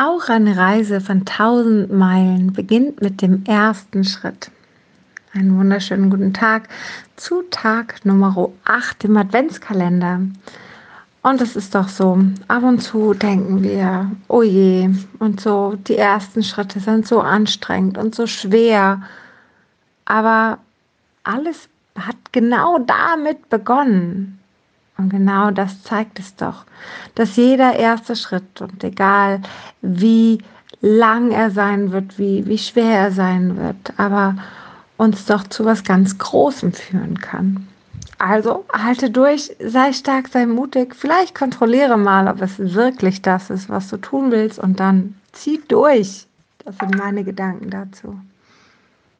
Auch eine Reise von tausend Meilen beginnt mit dem ersten Schritt. Einen wunderschönen guten Tag zu Tag Nummer 8 im Adventskalender. Und es ist doch so, ab und zu denken wir, oh je, und so, die ersten Schritte sind so anstrengend und so schwer. Aber alles hat genau damit begonnen. Und genau das zeigt es doch, dass jeder erste Schritt und egal wie lang er sein wird, wie, wie schwer er sein wird, aber uns doch zu was ganz Großem führen kann. Also halte durch, sei stark, sei mutig, vielleicht kontrolliere mal, ob es wirklich das ist, was du tun willst und dann zieh durch. Das sind meine Gedanken dazu.